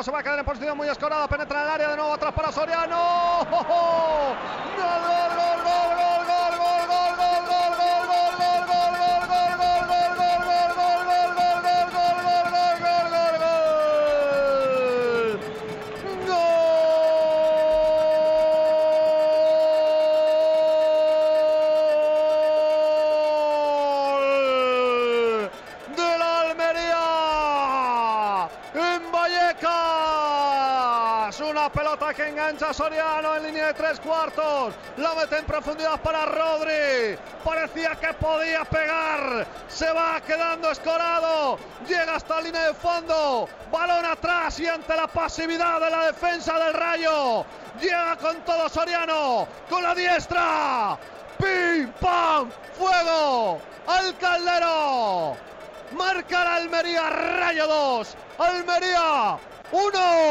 Se va a quedar en posición muy escorada, penetra en el área de nuevo atrás para Soriano. ¡Gol, gol, Vallecas. Una pelota que engancha a Soriano en línea de tres cuartos. La mete en profundidad para Rodri. Parecía que podía pegar. Se va quedando escorado. Llega hasta la línea de fondo. Balón atrás y ante la pasividad de la defensa del Rayo. Llega con todo Soriano. Con la diestra. ¡Pim, pam! ¡Fuego! ¡Al Caldero! Marca la Almería Rayo 2. Almería 1.